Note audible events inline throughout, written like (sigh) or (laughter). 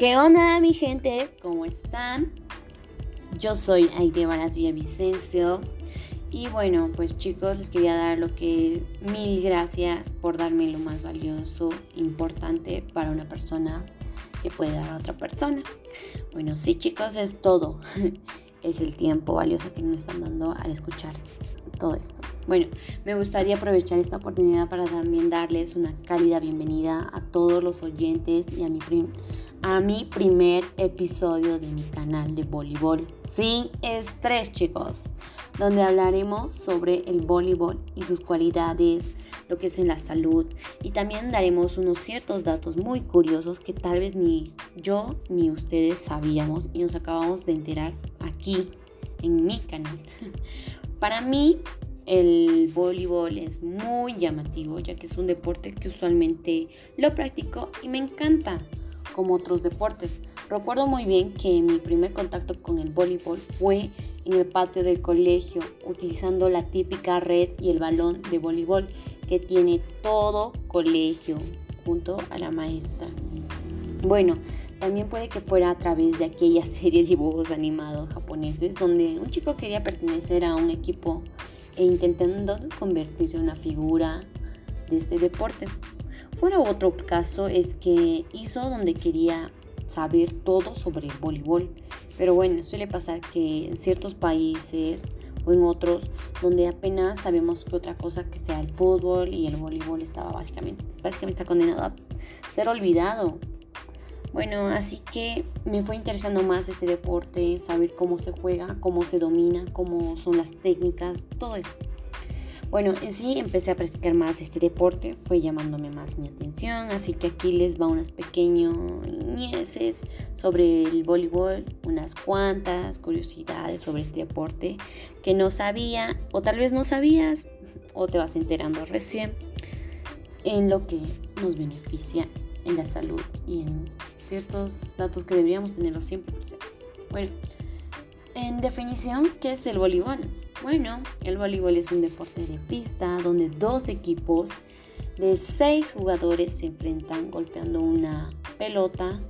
¿Qué onda mi gente? ¿Cómo están? Yo soy Aide Varas Villavicencio y bueno, pues chicos, les quería dar lo que mil gracias por darme lo más valioso, importante para una persona que puede dar a otra persona. Bueno, sí chicos, es todo. (laughs) es el tiempo valioso que nos están dando al escuchar todo esto. Bueno, me gustaría aprovechar esta oportunidad para también darles una cálida bienvenida a todos los oyentes y a mi a mi primer episodio de mi canal de voleibol sin estrés, chicos, donde hablaremos sobre el voleibol y sus cualidades, lo que es en la salud y también daremos unos ciertos datos muy curiosos que tal vez ni yo ni ustedes sabíamos y nos acabamos de enterar aquí en mi canal. (laughs) Para mí el voleibol es muy llamativo ya que es un deporte que usualmente lo practico y me encanta como otros deportes. Recuerdo muy bien que mi primer contacto con el voleibol fue en el patio del colegio, utilizando la típica red y el balón de voleibol que tiene todo colegio junto a la maestra. Bueno, también puede que fuera a través de aquella (laughs) serie de dibujos animados japoneses donde un chico quería pertenecer a un equipo e intentando convertirse en una figura de este deporte. Fuera otro caso es que hizo donde quería saber todo sobre el voleibol. Pero bueno, suele pasar que en ciertos países o en otros donde apenas sabemos que otra cosa que sea el fútbol y el voleibol estaba básicamente, básicamente está condenado a ser olvidado. Bueno, así que me fue interesando más este deporte, saber cómo se juega, cómo se domina, cómo son las técnicas, todo eso. Bueno, en sí empecé a practicar más este deporte, fue llamándome más mi atención, así que aquí les va unas pequeñas sobre el voleibol, unas cuantas curiosidades sobre este deporte que no sabía o tal vez no sabías o te vas enterando recién en lo que nos beneficia en la salud y en ciertos datos que deberíamos tenerlos siempre presentes. Bueno, en definición, ¿qué es el voleibol? Bueno, el voleibol es un deporte de pista donde dos equipos de seis jugadores se enfrentan golpeando una pelota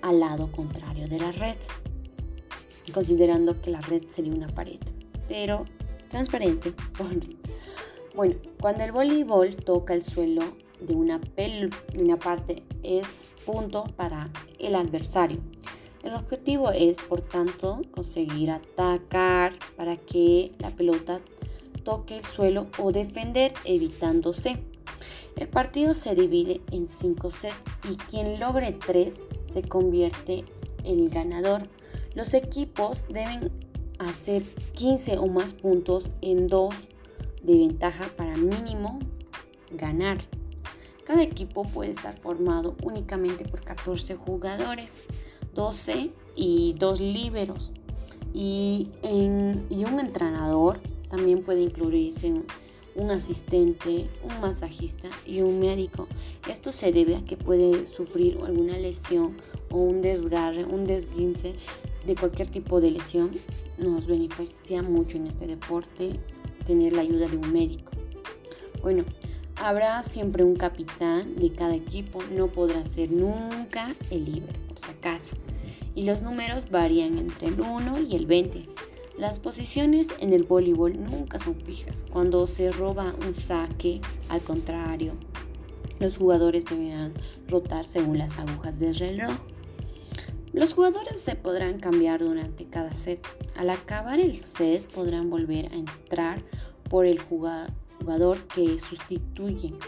al lado contrario de la red, considerando que la red sería una pared, pero transparente. (laughs) Bueno, cuando el voleibol toca el suelo de una, de una parte es punto para el adversario el objetivo es, por tanto, conseguir atacar para que la pelota toque el suelo o defender evitándose. El partido se divide en 5 sets y quien logre 3 se convierte en el ganador. Los equipos deben hacer 15 o más puntos en 2 de ventaja para mínimo ganar. Cada equipo puede estar formado únicamente por 14 jugadores. 12 y dos líberos. Y, un entrenador también puede incluirse un asistente, un masajista y un médico. Esto se debe a que puede sufrir alguna lesión o un desgarre, un desguince de cualquier tipo de lesión. Nos beneficia mucho en este deporte tener la ayuda de un médico. Bueno, habrá siempre un capitán de cada equipo, no podrá ser nunca el líbero por si acaso. Y los números varían entre el 1 y el 20. Las posiciones en el voleibol nunca son fijas. Cuando se roba un saque, al contrario, los jugadores deberán rotar según las agujas del reloj. Los jugadores se podrán cambiar durante cada set. Al acabar el set podrán volver a entrar por el jugador que sustituyen.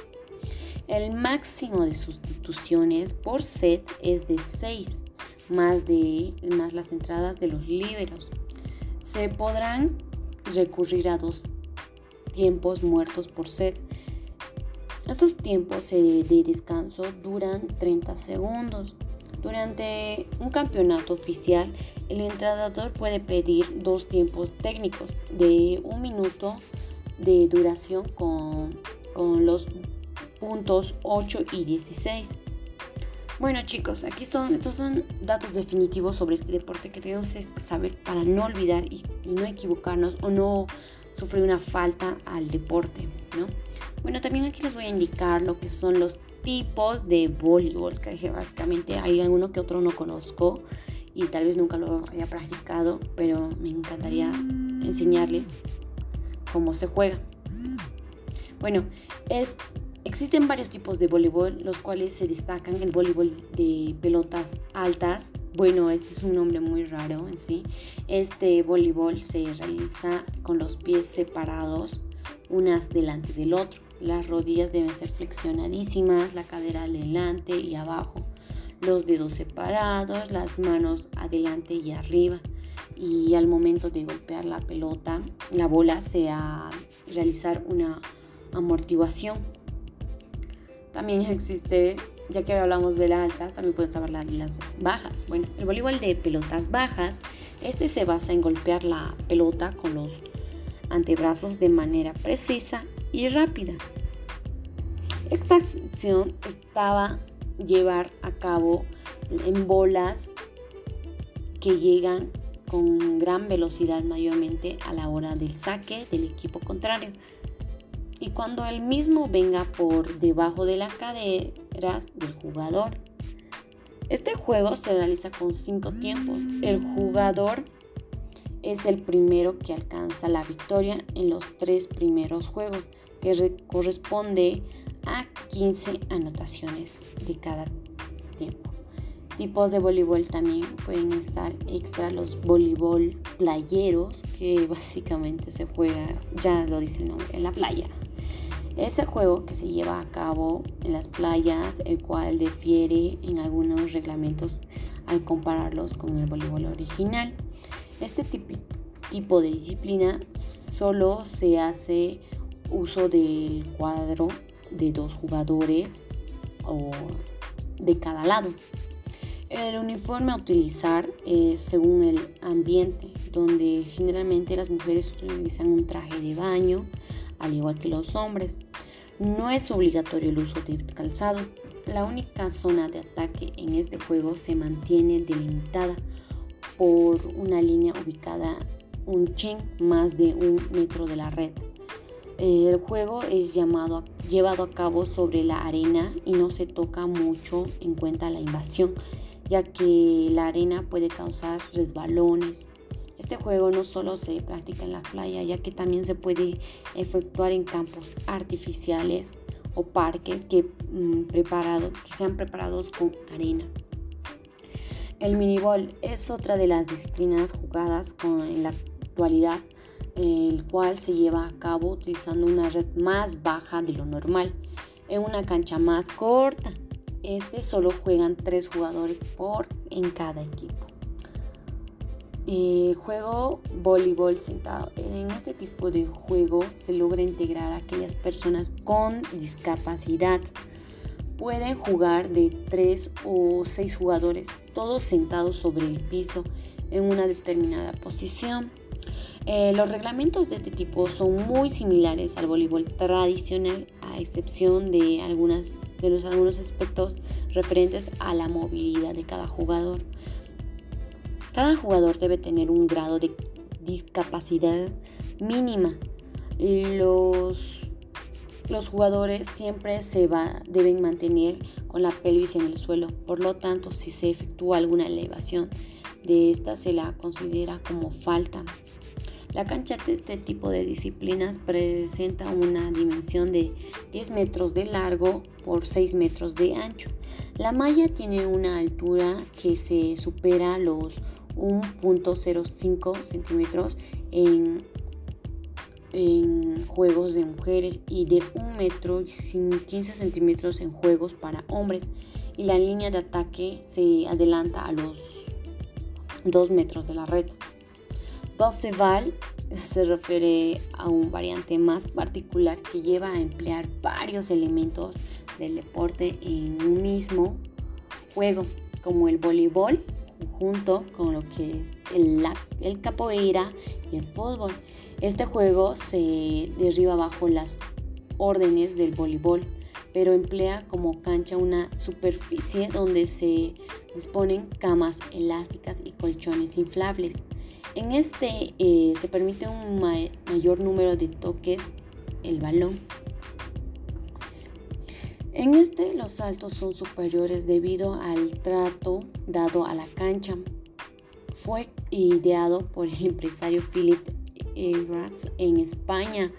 El máximo de sustituciones por set es de 6, más, de, más las entradas de los líberos. Se podrán recurrir a dos tiempos muertos por set. Estos tiempos de descanso duran 30 segundos. Durante un campeonato oficial, el entrenador puede pedir dos tiempos técnicos de un minuto de duración con, con los puntos 8 y 16. Bueno chicos, aquí son, estos son datos definitivos sobre este deporte que tenemos que saber para no olvidar y, no equivocarnos o no sufrir una falta al deporte, ¿no? Bueno, también aquí les voy a indicar lo que son los tipos de voleibol, que básicamente hay alguno que otro no conozco y tal vez nunca lo haya practicado, pero me encantaría enseñarles cómo se juega. Bueno, es, existen varios tipos de voleibol, los cuales se destacan el voleibol de pelotas altas. Bueno, este es un nombre muy raro en sí. Este voleibol se realiza con los pies separados, unas delante del otro. Las rodillas deben ser flexionadísimas, la cadera adelante y abajo los dedos separados, las manos adelante y arriba. Y al momento de golpear la pelota, la bola, se a realizar una amortiguación. También existe, ya que hablamos de las altas, también podemos hablar de las bajas. Bueno, el voleibol de pelotas bajas, este se basa en golpear la pelota con los antebrazos de manera precisa y rápida. Esta acción estaba llevar a cabo en bolas que llegan con gran velocidad mayormente a la hora del saque del equipo contrario. Y cuando el mismo venga por debajo de las caderas del jugador. Este juego se realiza con cinco tiempos. El jugador es el primero que alcanza la victoria en los tres primeros juegos, que corresponde a 15 anotaciones de cada tiempo. Tipos de voleibol también pueden estar extra los voleibol playeros, que (laughs) básicamente se juega, ya lo dice el nombre, en la playa. Ese juego que se lleva a cabo en las playas, el cual difiere en algunos reglamentos al compararlos con el voleibol original. Este tipo de disciplina solo se hace uso del cuadro de dos jugadores o de cada lado. El uniforme a utilizar es según el ambiente, donde generalmente las mujeres utilizan un traje de baño, al igual que los hombres. No es obligatorio el uso de calzado. La única zona de ataque en este juego se mantiene delimitada por una línea ubicada un chen más de un metro de la red. El juego es llamado, llevado a cabo sobre la arena y no se toca mucho en cuenta la invasión, ya que la arena puede causar resbalones. Este juego no solo se practica en la playa, ya que también se puede efectuar en campos artificiales o parques que, mm, que sean preparados con arena. El minibol es otra de las disciplinas jugadas con, en la actualidad el cual se lleva a cabo utilizando una red más baja de lo normal en una cancha más corta. Este solo juegan tres jugadores por en cada equipo. Eh, juego voleibol sentado. En este tipo de juego se logra integrar a aquellas personas con discapacidad. Pueden jugar de tres o seis jugadores, todos sentados sobre el piso en una determinada posición. Eh, los reglamentos de este tipo son muy similares al voleibol tradicional, a excepción de, algunas, los, algunos aspectos referentes a la movilidad de cada jugador. Cada jugador debe tener un grado de discapacidad mínima. Los, los jugadores siempre se va, deben mantener con la pelvis en el suelo. Por lo tanto, si se efectúa alguna elevación de esta, se la considera como falta. La cancha de este tipo de disciplinas presenta una dimensión de 10 metros de largo por 6 metros de ancho. La malla tiene una altura que se supera los 1.05 centímetros en, juegos de mujeres y de 1 metro y 15 centímetros en juegos para hombres. Y la línea de ataque se adelanta a los 2 metros de la red. Parseval se refiere a un variante más particular que lleva a emplear varios elementos del deporte en un mismo juego, como el voleibol, junto con lo que es el, el capoeira y el fútbol. Este juego se derriba bajo las órdenes del voleibol, pero emplea como cancha una superficie donde se disponen camas elásticas y colchones inflables. En este eh, se permite un mayor número de toques el balón. En este los saltos son superiores debido al trato dado a la cancha. Fue ideado por el empresario Philip Ratz en España.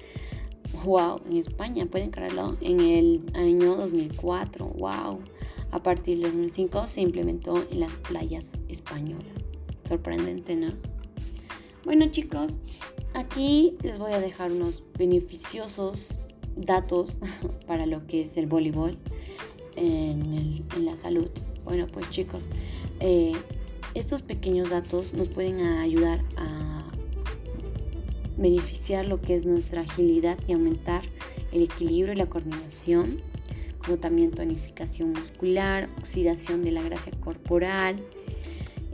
Wow, en España, pueden creerlo, en el año 2004. Wow. A partir del 2005 se implementó en las playas españolas. Sorprendente, ¿no? Bueno chicos, aquí les voy a dejar unos beneficiosos datos (laughs) para lo que es el voleibol en, la salud. Bueno, pues chicos, eh, estos pequeños datos nos pueden ayudar a beneficiar lo que es nuestra agilidad y aumentar el equilibrio y la coordinación, como también tonificación muscular, oxidación de la grasa corporal,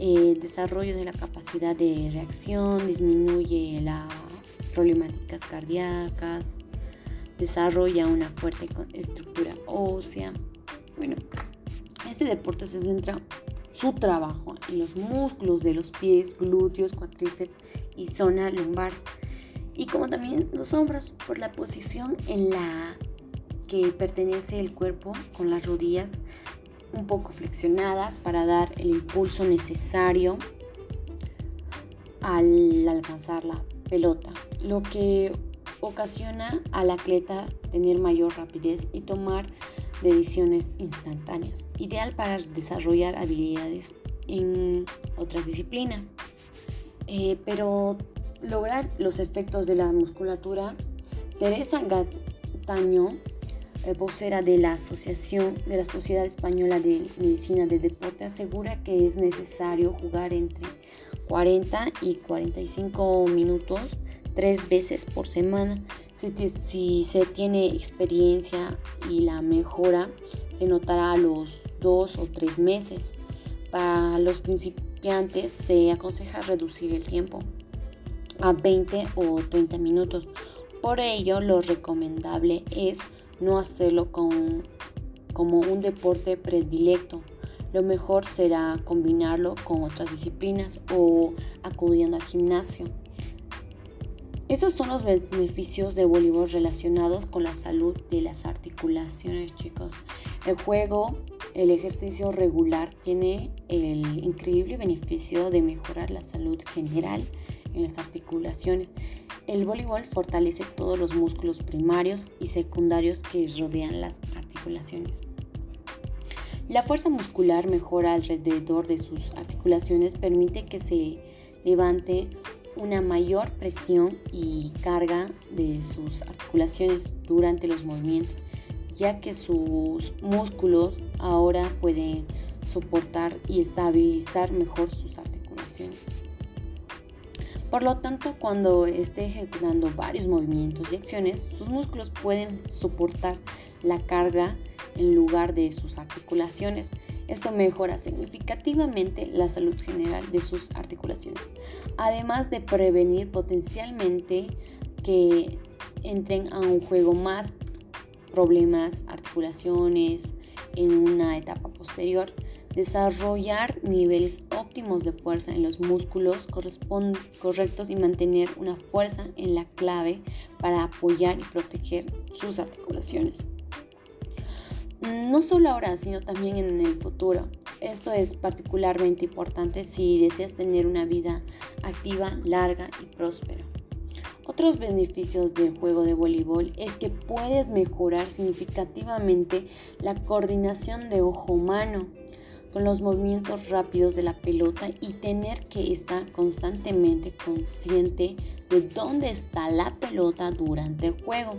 eh, desarrollo de la capacidad de reacción, disminuye las problemáticas cardíacas, desarrolla una fuerte estructura ósea. Bueno, este deporte se centra su trabajo en los músculos de los pies, glúteos, cuádriceps y zona lumbar. Y como también los hombros por la posición en la que pertenece el cuerpo con las rodillas un poco flexionadas para dar el impulso necesario al alcanzar la pelota, lo que ocasiona al atleta tener mayor rapidez y tomar decisiones instantáneas, ideal para desarrollar habilidades en otras disciplinas. Eh, pero lograr los efectos de la musculatura, Teresa Gataño, vocera de la Asociación de la Sociedad Española de Medicina del Deporte, asegura que es necesario jugar entre 40 y 45 minutos tres veces por semana. Si, se tiene experiencia y la mejora se notará a los dos o tres meses. Para los principiantes se aconseja reducir el tiempo a 20 o 30 minutos. Por ello, lo recomendable es no hacerlo con, como un deporte predilecto. Lo mejor será combinarlo con otras disciplinas o acudiendo al gimnasio. Estos son los beneficios del voleibol relacionados con la salud de las articulaciones, chicos. El juego, el ejercicio regular tiene el increíble beneficio de mejorar la salud general en las articulaciones. El voleibol fortalece todos los músculos primarios y secundarios que rodean las articulaciones. La fuerza muscular mejora alrededor de sus articulaciones, permite que se levante una mayor presión y carga de sus articulaciones durante los movimientos, ya que sus músculos ahora pueden soportar y estabilizar mejor sus articulaciones. Por lo tanto, cuando esté ejecutando varios movimientos y acciones, sus músculos pueden soportar la carga en lugar de sus articulaciones esto mejora significativamente la salud general de sus articulaciones, además de prevenir potencialmente que entren a un juego más problemas, articulaciones en una etapa posterior. Desarrollar niveles óptimos de fuerza en los músculos correctos y mantener una fuerza en la clave para apoyar y proteger sus articulaciones no solo ahora, sino también en el futuro. Esto es particularmente importante si deseas tener una vida activa, larga y próspera. Otros beneficios del juego de voleibol es que puedes mejorar significativamente la coordinación de ojo-mano con los movimientos rápidos de la pelota y tener que estar constantemente consciente de dónde está la pelota durante el juego.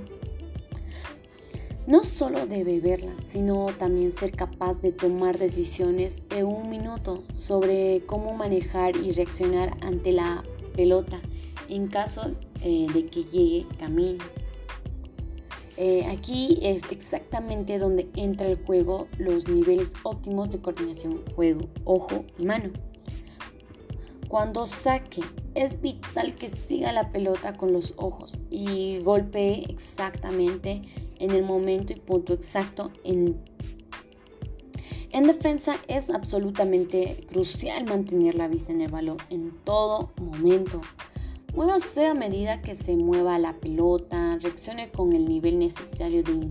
No solo debe verla, sino también ser capaz de tomar decisiones en un minuto sobre cómo manejar y reaccionar ante la pelota en caso eh, de que llegue camino. Eh, aquí es exactamente donde entra el juego los niveles óptimos de coordinación juego, ojo y mano. Cuando saque, es vital que siga la pelota con los ojos y golpee exactamente en el momento y punto exacto en, En defensa es absolutamente crucial mantener la vista en el balón en todo momento. Muévase a medida que se mueva la pelota, reaccione con el nivel necesario de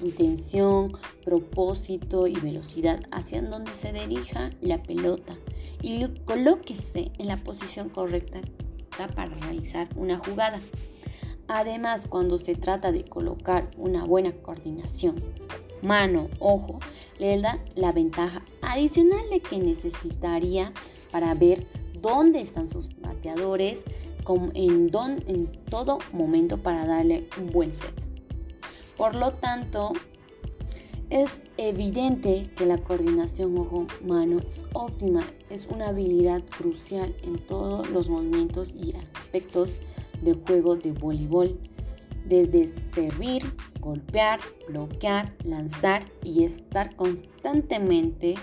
intención, propósito y velocidad hacia donde se dirija la pelota y colóquese en la posición correcta para realizar una jugada. Además, cuando se trata de colocar una buena coordinación, mano, ojo, le da la ventaja adicional de que necesitaría para ver dónde están sus bateadores en, en todo momento para darle un buen set. Por lo tanto, es evidente que la coordinación ojo-mano es óptima, es una habilidad crucial en todos los movimientos y aspectos del juego de voleibol, desde servir, golpear, bloquear, lanzar y estar constantemente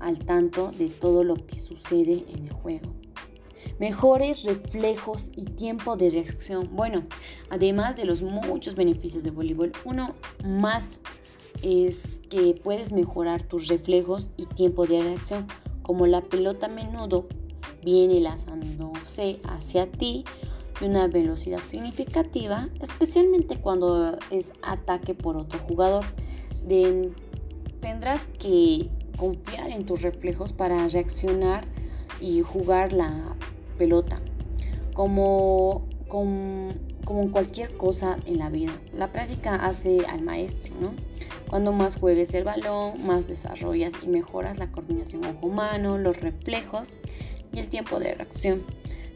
al tanto de todo lo que sucede en el juego. Mejores reflejos y tiempo de reacción. Bueno, además de los muchos beneficios de voleibol, uno más es que puedes mejorar tus reflejos y tiempo de reacción, como la pelota a menudo viene lanzándose hacia ti de una velocidad significativa, especialmente cuando es ataque por otro jugador. tendrás que confiar en tus reflejos para reaccionar y jugar la pelota. Como, como, cualquier cosa en la vida, la práctica hace al maestro, ¿no? Cuando más juegues el balón, más desarrollas y mejoras la coordinación ojo-mano, los reflejos y el tiempo de reacción.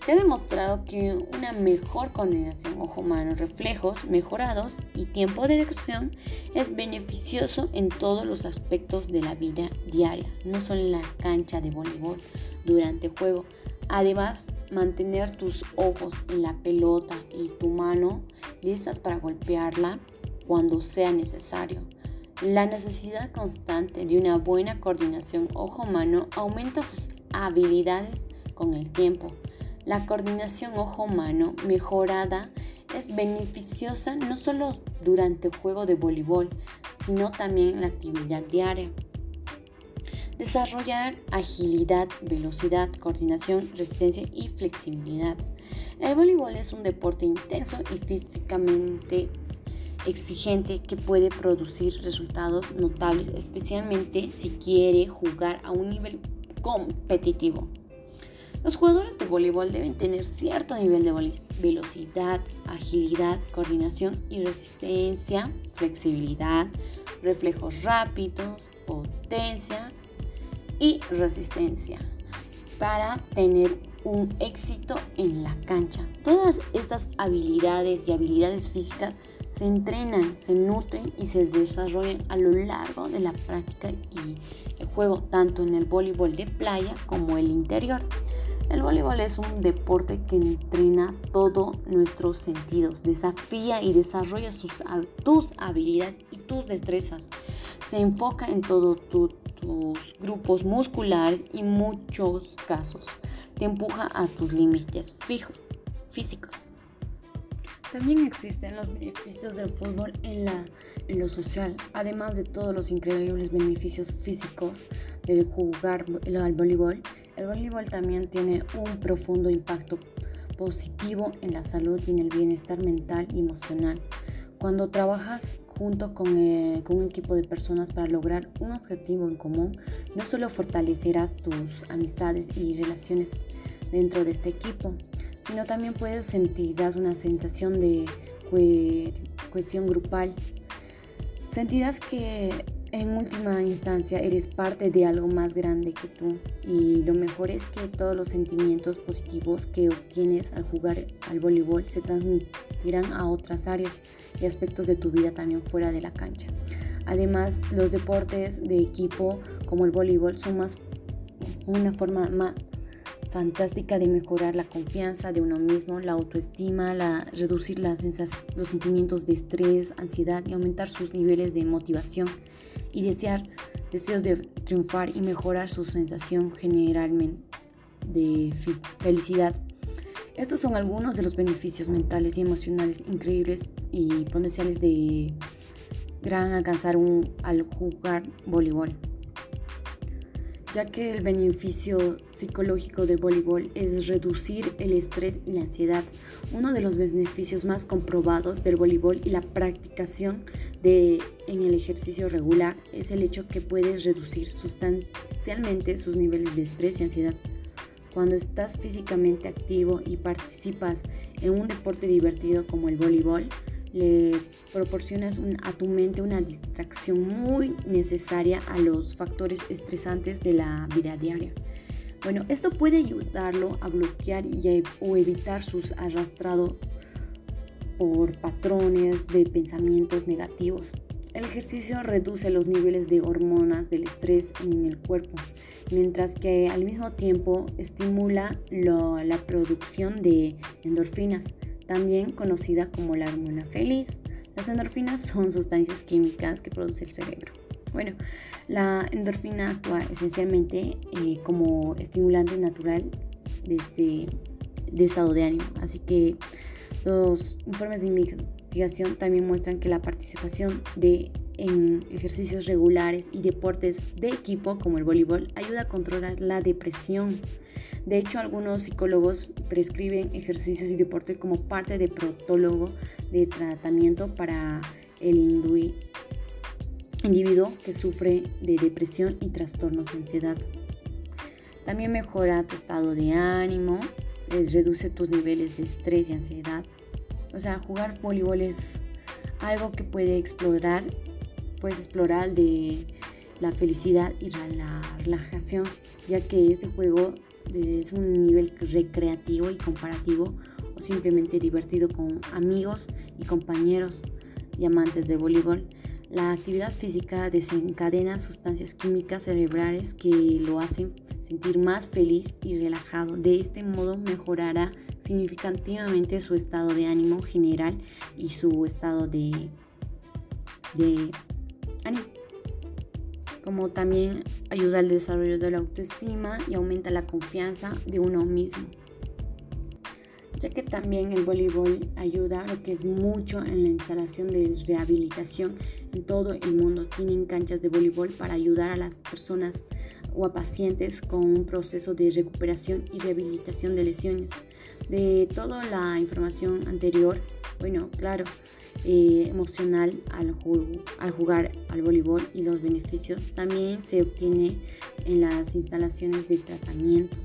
Se ha demostrado que una mejor coordinación ojo-mano, reflejos mejorados y tiempo de reacción es beneficioso en todos los aspectos de la vida diaria, no solo en la cancha de voleibol durante juego. Además, mantener tus ojos en la pelota y tu mano listas para golpearla cuando sea necesario. La necesidad constante de una buena coordinación ojo-mano aumenta sus habilidades con el tiempo la coordinación ojo-mano mejorada es beneficiosa no solo durante el juego de voleibol, sino también en la actividad diaria. Desarrollar agilidad, velocidad, coordinación, resistencia y flexibilidad. El voleibol es un deporte intenso y físicamente exigente que puede producir resultados notables, especialmente si quiere jugar a un nivel competitivo. Los jugadores de voleibol deben tener cierto nivel de velocidad, agilidad, coordinación y resistencia, flexibilidad, reflejos rápidos, potencia y resistencia para tener un éxito en la cancha. Todas estas habilidades y habilidades físicas se entrenan, se nutren y se desarrollan a lo largo de la práctica y el juego tanto en el voleibol de playa como el interior. El voleibol es un deporte que entrena todos nuestros sentidos, desafía y desarrolla tus habilidades y tus destrezas. Se enfoca en todos tus grupos musculares y muchos casos te empuja a tus límites fijos, físicos. También existen los beneficios del fútbol en, en lo social, además de todos los increíbles beneficios físicos del jugar al voleibol el voleibol también tiene un profundo impacto positivo en la salud y en el bienestar mental y emocional. Cuando trabajas junto con, eh, con, un equipo de personas para lograr un objetivo en común, no solo fortalecerás tus amistades y relaciones dentro de este equipo, sino también puedes sentirás una sensación de cohesión grupal. Sentirás que en última instancia eres parte de algo más grande que tú y lo mejor es que todos los sentimientos positivos que obtienes al jugar al voleibol se transmitirán a otras áreas y aspectos de tu vida también fuera de la cancha. Además, los deportes de equipo como el voleibol son más una forma más fantástica de mejorar la confianza de uno mismo, la autoestima, la, reducir las los sentimientos de estrés, ansiedad y aumentar sus niveles de motivación y desear deseos de triunfar y mejorar su sensación generalmente de felicidad. Estos son algunos de los beneficios mentales y emocionales increíbles y potenciales de gran alcanzar al jugar voleibol. Ya que el beneficio psicológico del voleibol es reducir el estrés y la ansiedad. Uno de los beneficios más comprobados del voleibol y la practicación de, en el ejercicio regular es el hecho que puedes reducir sustancialmente sus niveles de estrés y ansiedad. Cuando estás físicamente activo y participas en un deporte divertido como el voleibol, le proporcionas a tu mente una distracción muy necesaria a los factores estresantes de la vida diaria. Bueno, esto puede ayudarlo a bloquear y o evitar sus arrastrados por patrones de pensamientos negativos. El ejercicio reduce los niveles de hormonas del estrés en el cuerpo, mientras que al mismo tiempo estimula la producción de endorfinas, también conocida como la hormona feliz. Las endorfinas son sustancias químicas que produce el cerebro. Bueno, la endorfina actúa esencialmente eh, como estimulante natural de este de estado de ánimo. Así que los informes de investigación también muestran que la participación de en ejercicios regulares y deportes de equipo como el voleibol ayuda a controlar la depresión. De hecho, algunos psicólogos prescriben ejercicios y deporte como parte del protólogo de tratamiento para el individuo que sufre de depresión y trastornos de ansiedad. También mejora tu estado de ánimo, reduce tus niveles de estrés y ansiedad. O sea, jugar voleibol es algo que puede explorar puedes explorar de la felicidad y la relajación, ya que este juego es un nivel recreativo y comparativo o simplemente divertido con amigos y compañeros y amantes de voleibol. La actividad física desencadena sustancias químicas cerebrales que lo hacen sentir más feliz y relajado. De este modo mejorará significativamente su estado de ánimo general y su estado de, de como también ayuda al desarrollo de la autoestima y aumenta la confianza de uno mismo. Ya que también el voleibol ayuda lo que es mucho en la instalación de rehabilitación en todo el mundo. Tienen canchas de voleibol para ayudar a las personas o a pacientes con un proceso de recuperación y rehabilitación de lesiones. De toda la información anterior, bueno, claro, eh, emocional al, jugar al voleibol y los beneficios también se obtiene en las instalaciones de tratamiento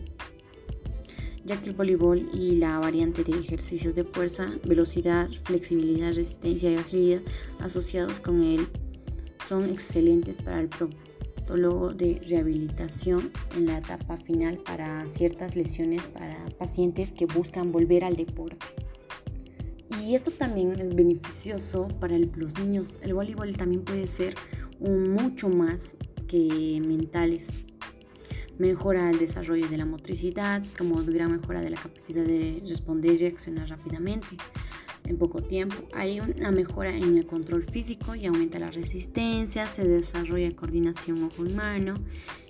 ya que el voleibol y la variante de ejercicios de fuerza, velocidad, flexibilidad, resistencia y agilidad asociados con él son excelentes para el protólogo de rehabilitación en la etapa final para ciertas lesiones para pacientes que buscan volver al deporte. Y esto también es beneficioso para los niños. El voleibol también puede ser un mucho más que mentales. Mejora el desarrollo de la motricidad, como gran mejora de la capacidad de responder y reaccionar rápidamente en poco tiempo. Hay una mejora en el control físico y aumenta la resistencia, se desarrolla coordinación ojo y mano.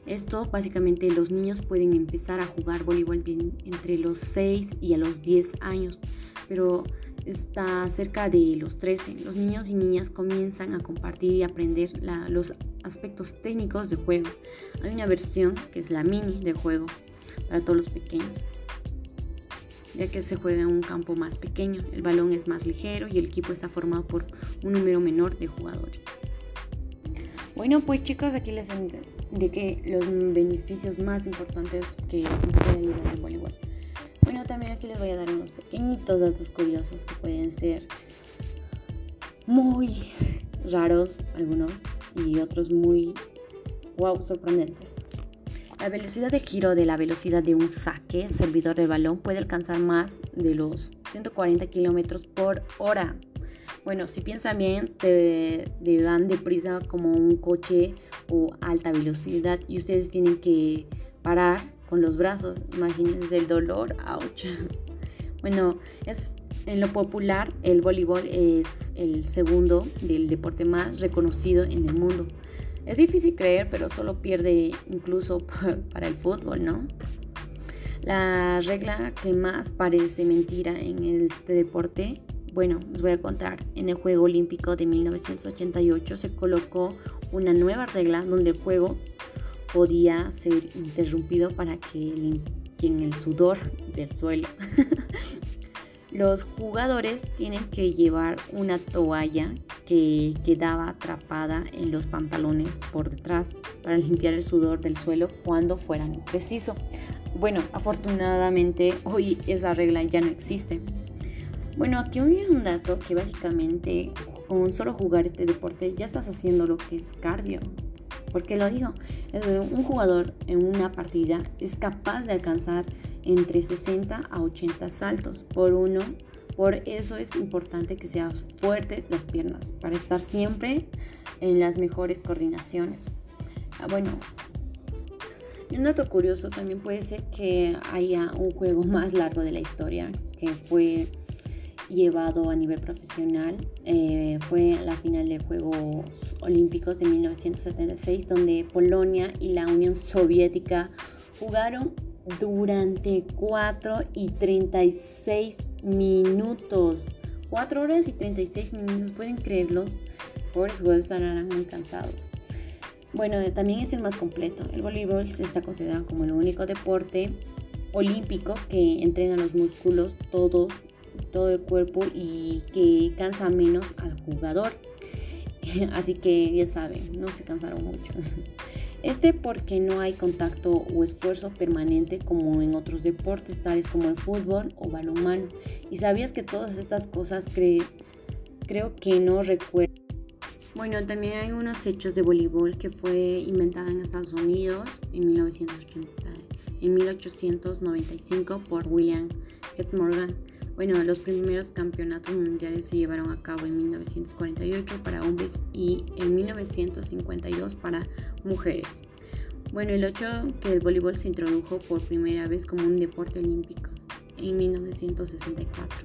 Esto básicamente los niños pueden empezar a jugar voleibol entre los 6 y a los 10 años, pero está cerca de los 13. Los niños y niñas comienzan a compartir y aprender los aspectos técnicos del juego. Hay una versión que es la mini del juego para todos los pequeños, ya que se juega en un campo más pequeño. El balón es más ligero y el equipo está formado por un número menor de jugadores. Bueno, pues chicos, aquí les indiqué los beneficios más importantes que puede ayudar el voleibol. Bueno, también aquí les voy a dar unos pequeñitos datos curiosos que pueden ser muy raros algunos y otros muy wow sorprendentes. La velocidad de giro de la velocidad de un saque servidor de balón puede alcanzar más de los 140 kilómetros por hora. Bueno, si piensan bien, te, te van deprisa como un coche o alta velocidad y ustedes tienen que parar con los brazos. Imagínense el dolor, ouch. (laughs) Bueno, es en lo popular el voleibol es el segundo del deporte más reconocido en el mundo. Es difícil creer, pero solo pierde incluso (laughs) para el fútbol, ¿no? La regla que más parece mentira en este deporte, bueno, les voy a contar. En el Juego Olímpico de 1988 se colocó una nueva regla donde el juego podía ser interrumpido para que limpien el sudor del suelo. (laughs) Los jugadores tienen que llevar una toalla que quedaba atrapada en los pantalones por detrás para limpiar el sudor del suelo cuando fuera preciso. Bueno, afortunadamente hoy esa regla ya no existe. Bueno, aquí hoy es un dato que básicamente con solo jugar este deporte ya estás haciendo lo que es cardio. ¿Por qué lo digo? Un jugador en una partida es capaz de alcanzar entre 60 a 80 saltos por uno. Por eso es importante que seas fuerte las piernas para estar siempre en las mejores coordinaciones. Ah, bueno, un dato curioso también puede ser que haya un juego (laughs) más largo de la historia que fue llevado a nivel profesional. Eh, fue la final de Juegos Olímpicos de 1976 donde Polonia y la Unión Soviética jugaron durante 4 y 36 minutos. 4 horas y 36 minutos, pueden creerlo. Pobres jugadores estarán muy cansados. Bueno, también es el más completo. El voleibol se está considerado como el único deporte olímpico que entrena los músculos todos todo el cuerpo y que cansa menos al jugador. (laughs) Así que ya saben, no se cansaron mucho. (laughs) Este porque no hay contacto o esfuerzo permanente como en otros deportes, tales como el fútbol o balonmano. Y sabías que todas estas cosas creo que no recuerdo. Bueno, también hay unos hechos de voleibol que fue inventado en Estados Unidos en, 1980, en 1895 por William Head Morgan bueno, los primeros campeonatos mundiales se llevaron a cabo en 1948 para hombres y en 1952 para mujeres. Bueno, el 8 que el voleibol se introdujo por primera vez como un deporte olímpico en 1964.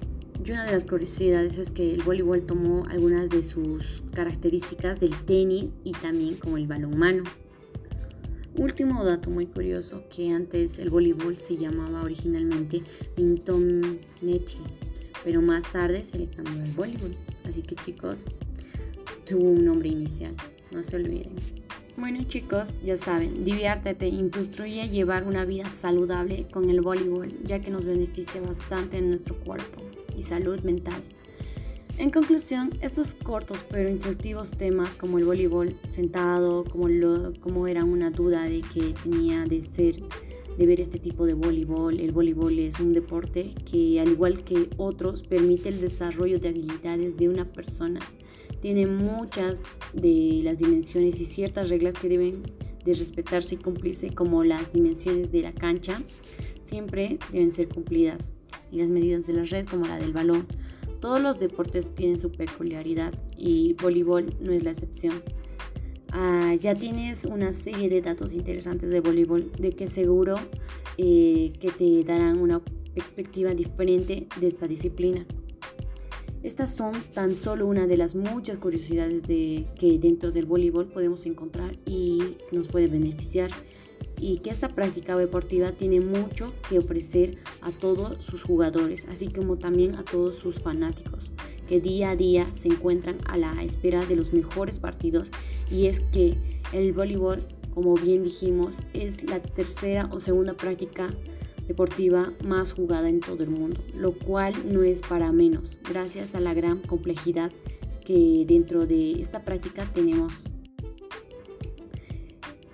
Y una de las curiosidades es que el voleibol tomó algunas de sus características del tenis y también como el balonmano. Último dato muy curioso que antes el voleibol se llamaba originalmente Mintonetti, pero más tarde se le cambió al voleibol. Así que chicos, tuvo un nombre inicial, no se olviden. Bueno chicos, ya saben, diviértete y construye llevar una vida saludable con el voleibol, ya que nos beneficia bastante en nuestro cuerpo y salud mental. En conclusión, estos cortos pero instructivos temas como el voleibol sentado, como, lo, como era una duda de que tenía de ser, de ver este tipo de voleibol, el voleibol es un deporte que al igual que otros permite el desarrollo de habilidades de una persona. Tiene muchas de las dimensiones y ciertas reglas que deben de respetarse y cumplirse como las dimensiones de la cancha siempre deben ser cumplidas y las medidas de la red como la del balón todos los deportes tienen su peculiaridad y voleibol no es la excepción. Ah, ya tienes una serie de datos interesantes de voleibol de que seguro eh, que te darán una perspectiva diferente de esta disciplina. Estas son tan solo una de las muchas curiosidades de, que dentro del voleibol podemos encontrar y nos puede beneficiar y que esta práctica deportiva tiene mucho que ofrecer a todos sus jugadores, así como también a todos sus fanáticos, que día a día se encuentran a la espera de los mejores partidos. Y es que el voleibol, como bien dijimos, es la tercera o segunda práctica deportiva más jugada en todo el mundo, lo cual no es para menos, gracias a la gran complejidad que dentro de esta práctica tenemos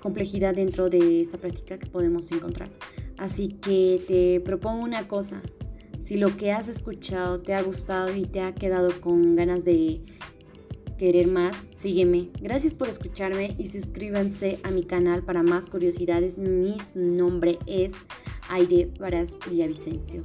complejidad dentro de esta práctica que podemos encontrar. Así que te propongo una cosa. Si lo que has escuchado te ha gustado y te ha quedado con ganas de querer más, sígueme. Gracias por escucharme y suscríbanse a mi canal para más curiosidades. Mi nombre es Aide Varas Villavicencio.